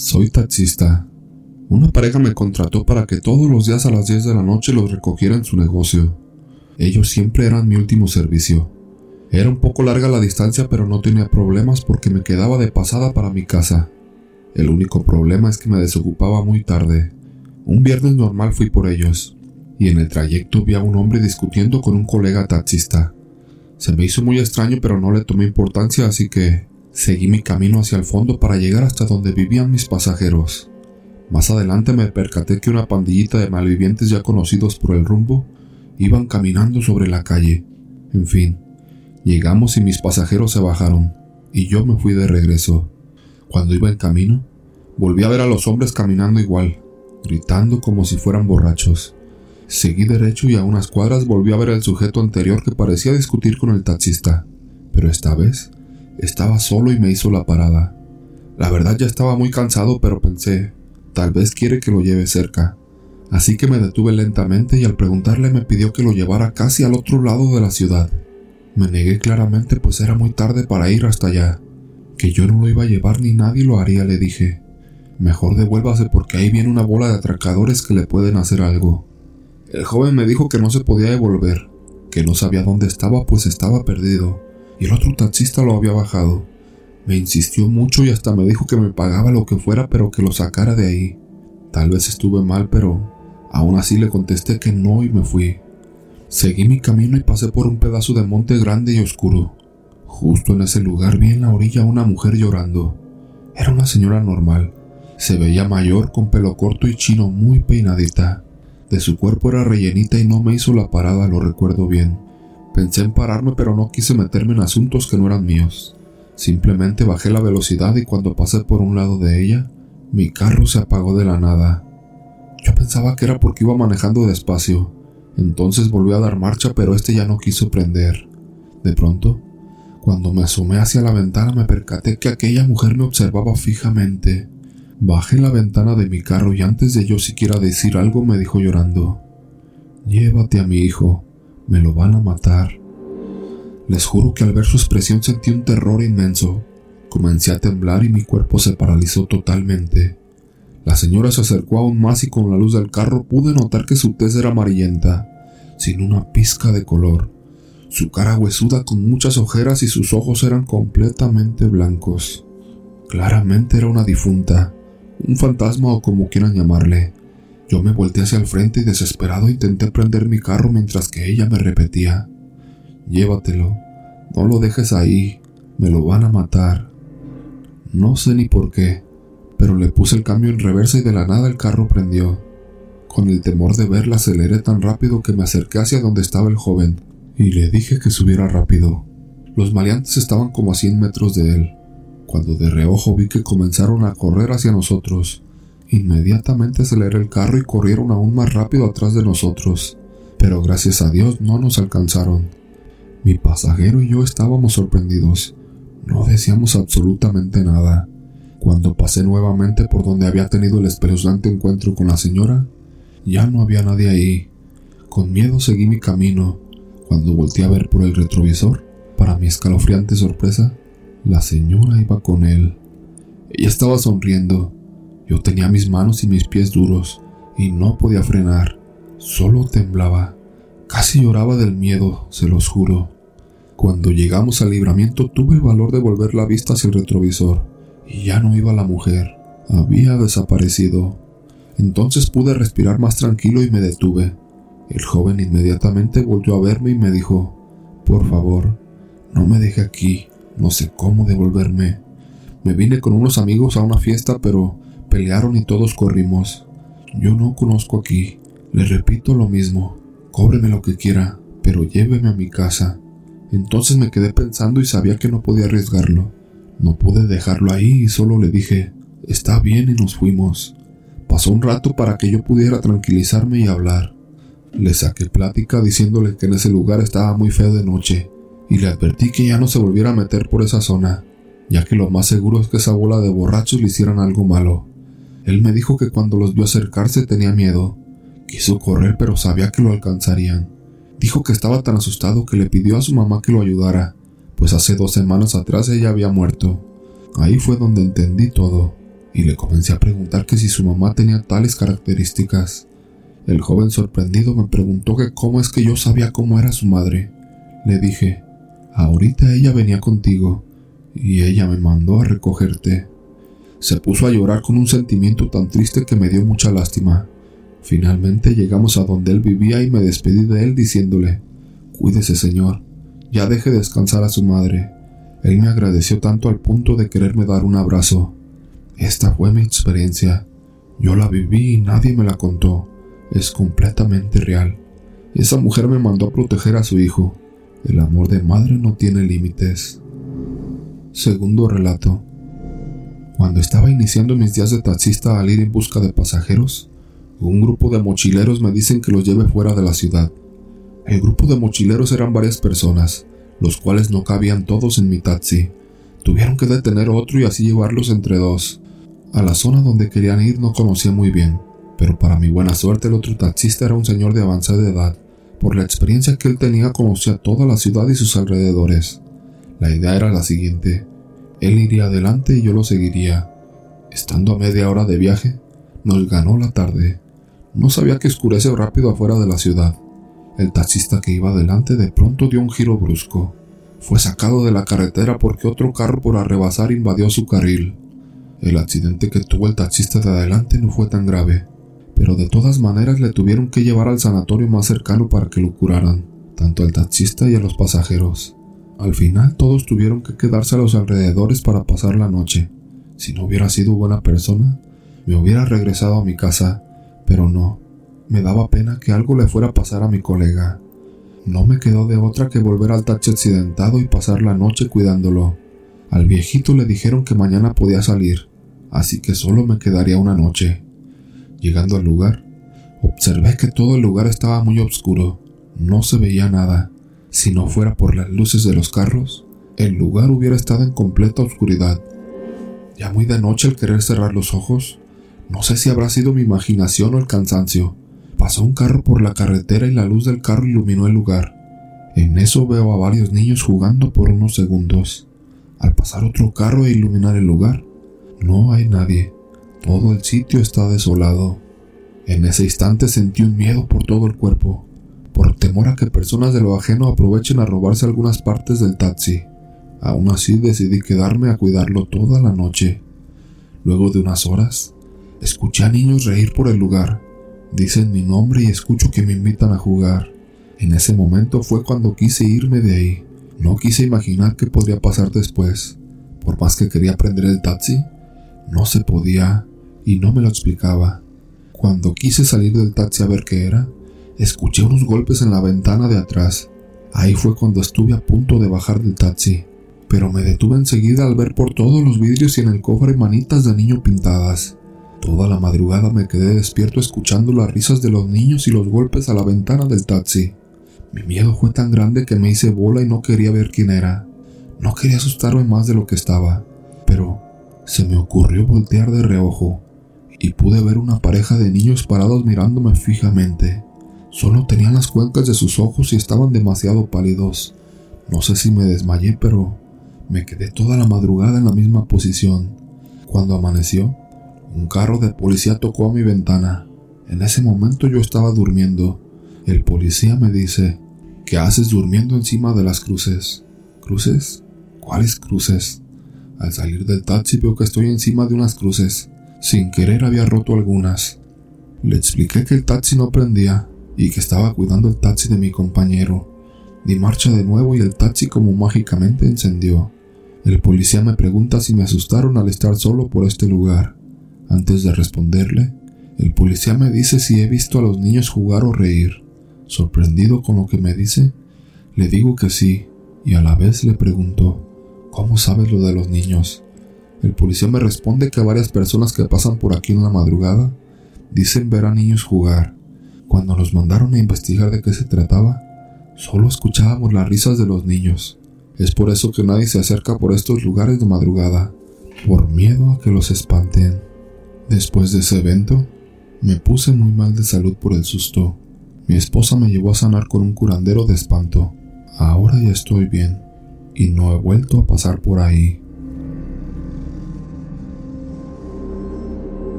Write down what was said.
Soy taxista. Una pareja me contrató para que todos los días a las 10 de la noche los recogiera en su negocio. Ellos siempre eran mi último servicio. Era un poco larga la distancia, pero no tenía problemas porque me quedaba de pasada para mi casa. El único problema es que me desocupaba muy tarde. Un viernes normal fui por ellos, y en el trayecto vi a un hombre discutiendo con un colega taxista. Se me hizo muy extraño, pero no le tomé importancia, así que seguí mi camino hacia el fondo para llegar hasta donde vivían mis pasajeros. Más adelante me percaté que una pandillita de malvivientes ya conocidos por el rumbo iban caminando sobre la calle. En fin, llegamos y mis pasajeros se bajaron, y yo me fui de regreso. Cuando iba en camino, volví a ver a los hombres caminando igual, gritando como si fueran borrachos. Seguí derecho y a unas cuadras volví a ver al sujeto anterior que parecía discutir con el taxista, pero esta vez estaba solo y me hizo la parada. La verdad ya estaba muy cansado, pero pensé, tal vez quiere que lo lleve cerca. Así que me detuve lentamente y al preguntarle me pidió que lo llevara casi al otro lado de la ciudad. Me negué claramente pues era muy tarde para ir hasta allá. Que yo no lo iba a llevar ni nadie lo haría, le dije. Mejor devuélvase porque ahí viene una bola de atracadores que le pueden hacer algo. El joven me dijo que no se podía devolver, que no sabía dónde estaba pues estaba perdido, y el otro taxista lo había bajado. Me insistió mucho y hasta me dijo que me pagaba lo que fuera pero que lo sacara de ahí. Tal vez estuve mal, pero aún así le contesté que no y me fui. Seguí mi camino y pasé por un pedazo de monte grande y oscuro. Justo en ese lugar vi en la orilla una mujer llorando. Era una señora normal, se veía mayor con pelo corto y chino muy peinadita. De su cuerpo era rellenita y no me hizo la parada, lo recuerdo bien. Pensé en pararme pero no quise meterme en asuntos que no eran míos. Simplemente bajé la velocidad y cuando pasé por un lado de ella, mi carro se apagó de la nada. Yo pensaba que era porque iba manejando despacio. Entonces volví a dar marcha pero este ya no quiso prender. De pronto, cuando me asomé hacia la ventana me percaté que aquella mujer me observaba fijamente. Bajé la ventana de mi carro y antes de yo siquiera decir algo me dijo llorando, Llévate a mi hijo, me lo van a matar. Les juro que al ver su expresión sentí un terror inmenso. Comencé a temblar y mi cuerpo se paralizó totalmente. La señora se acercó aún más y con la luz del carro pude notar que su tez era amarillenta, sin una pizca de color. Su cara huesuda con muchas ojeras y sus ojos eran completamente blancos. Claramente era una difunta un fantasma o como quieran llamarle. Yo me volteé hacia el frente y desesperado intenté prender mi carro mientras que ella me repetía, Llévatelo, no lo dejes ahí, me lo van a matar. No sé ni por qué, pero le puse el cambio en reversa y de la nada el carro prendió. Con el temor de verla aceleré tan rápido que me acerqué hacia donde estaba el joven y le dije que subiera rápido. Los maleantes estaban como a 100 metros de él cuando de reojo vi que comenzaron a correr hacia nosotros. Inmediatamente aceleré el carro y corrieron aún más rápido atrás de nosotros, pero gracias a Dios no nos alcanzaron. Mi pasajero y yo estábamos sorprendidos. No decíamos absolutamente nada. Cuando pasé nuevamente por donde había tenido el espeluznante encuentro con la señora, ya no había nadie ahí. Con miedo seguí mi camino. Cuando volteé a ver por el retrovisor, para mi escalofriante sorpresa, la señora iba con él. Ella estaba sonriendo. Yo tenía mis manos y mis pies duros y no podía frenar. Solo temblaba. Casi lloraba del miedo, se los juro. Cuando llegamos al libramiento tuve el valor de volver la vista hacia el retrovisor y ya no iba la mujer. Había desaparecido. Entonces pude respirar más tranquilo y me detuve. El joven inmediatamente volvió a verme y me dijo, Por favor, no me deje aquí. No sé cómo devolverme. Me vine con unos amigos a una fiesta, pero pelearon y todos corrimos. Yo no conozco aquí. Le repito lo mismo. Cóbreme lo que quiera, pero lléveme a mi casa. Entonces me quedé pensando y sabía que no podía arriesgarlo. No pude dejarlo ahí y solo le dije, está bien y nos fuimos. Pasó un rato para que yo pudiera tranquilizarme y hablar. Le saqué plática diciéndole que en ese lugar estaba muy feo de noche y le advertí que ya no se volviera a meter por esa zona, ya que lo más seguro es que esa bola de borrachos le hicieran algo malo. Él me dijo que cuando los vio acercarse tenía miedo. Quiso correr pero sabía que lo alcanzarían. Dijo que estaba tan asustado que le pidió a su mamá que lo ayudara, pues hace dos semanas atrás ella había muerto. Ahí fue donde entendí todo. y le comencé a preguntar que si su mamá tenía tales características. El joven sorprendido me preguntó que cómo es que yo sabía cómo era su madre. Le dije, ahorita ella venía contigo y ella me mandó a recogerte. Se puso a llorar con un sentimiento tan triste que me dio mucha lástima. Finalmente llegamos a donde él vivía y me despedí de él diciéndole, Cuídese, señor, ya deje descansar a su madre. Él me agradeció tanto al punto de quererme dar un abrazo. Esta fue mi experiencia. Yo la viví y nadie me la contó. Es completamente real. Esa mujer me mandó a proteger a su hijo. El amor de madre no tiene límites. Segundo relato. Cuando estaba iniciando mis días de taxista al ir en busca de pasajeros, un grupo de mochileros me dicen que los lleve fuera de la ciudad. El grupo de mochileros eran varias personas, los cuales no cabían todos en mi taxi. Tuvieron que detener otro y así llevarlos entre dos. A la zona donde querían ir no conocía muy bien, pero para mi buena suerte el otro taxista era un señor de avanzada edad. Por la experiencia que él tenía conocía toda la ciudad y sus alrededores. La idea era la siguiente. Él iría adelante y yo lo seguiría. Estando a media hora de viaje, nos ganó la tarde. No sabía que oscurece rápido afuera de la ciudad. El taxista que iba adelante de pronto dio un giro brusco. Fue sacado de la carretera porque otro carro por arrebasar invadió su carril. El accidente que tuvo el taxista de adelante no fue tan grave, pero de todas maneras le tuvieron que llevar al sanatorio más cercano para que lo curaran, tanto al taxista y a los pasajeros. Al final todos tuvieron que quedarse a los alrededores para pasar la noche. Si no hubiera sido buena persona, me hubiera regresado a mi casa, pero no. Me daba pena que algo le fuera a pasar a mi colega. No me quedó de otra que volver al taxi accidentado y pasar la noche cuidándolo. Al viejito le dijeron que mañana podía salir, así que solo me quedaría una noche. Llegando al lugar, observé que todo el lugar estaba muy oscuro. No se veía nada. Si no fuera por las luces de los carros, el lugar hubiera estado en completa oscuridad. Ya muy de noche al querer cerrar los ojos, no sé si habrá sido mi imaginación o el cansancio. Pasó un carro por la carretera y la luz del carro iluminó el lugar. En eso veo a varios niños jugando por unos segundos. Al pasar otro carro e iluminar el lugar, no hay nadie. Todo el sitio está desolado. En ese instante sentí un miedo por todo el cuerpo por temor a que personas de lo ajeno aprovechen a robarse algunas partes del taxi. Aún así decidí quedarme a cuidarlo toda la noche. Luego de unas horas, escuché a niños reír por el lugar. Dicen mi nombre y escucho que me invitan a jugar. En ese momento fue cuando quise irme de ahí. No quise imaginar qué podría pasar después. Por más que quería prender el taxi, no se podía y no me lo explicaba. Cuando quise salir del taxi a ver qué era, escuché unos golpes en la ventana de atrás. Ahí fue cuando estuve a punto de bajar del taxi, pero me detuve enseguida al ver por todos los vidrios y en el cofre manitas de niño pintadas. Toda la madrugada me quedé despierto escuchando las risas de los niños y los golpes a la ventana del taxi. Mi miedo fue tan grande que me hice bola y no quería ver quién era. No quería asustarme más de lo que estaba, pero se me ocurrió voltear de reojo y pude ver una pareja de niños parados mirándome fijamente. Solo tenían las cuencas de sus ojos y estaban demasiado pálidos. No sé si me desmayé, pero me quedé toda la madrugada en la misma posición. Cuando amaneció, un carro de policía tocó a mi ventana. En ese momento yo estaba durmiendo. El policía me dice, ¿qué haces durmiendo encima de las cruces? ¿Cruces? ¿Cuáles cruces? Al salir del taxi veo que estoy encima de unas cruces. Sin querer había roto algunas. Le expliqué que el taxi no prendía y que estaba cuidando el taxi de mi compañero. Di marcha de nuevo y el taxi como mágicamente encendió. El policía me pregunta si me asustaron al estar solo por este lugar. Antes de responderle, el policía me dice si he visto a los niños jugar o reír. Sorprendido con lo que me dice, le digo que sí, y a la vez le pregunto, ¿cómo sabes lo de los niños? El policía me responde que varias personas que pasan por aquí en la madrugada dicen ver a niños jugar. Cuando nos mandaron a investigar de qué se trataba, solo escuchábamos las risas de los niños. Es por eso que nadie se acerca por estos lugares de madrugada, por miedo a que los espanten. Después de ese evento, me puse muy mal de salud por el susto. Mi esposa me llevó a sanar con un curandero de espanto. Ahora ya estoy bien y no he vuelto a pasar por ahí.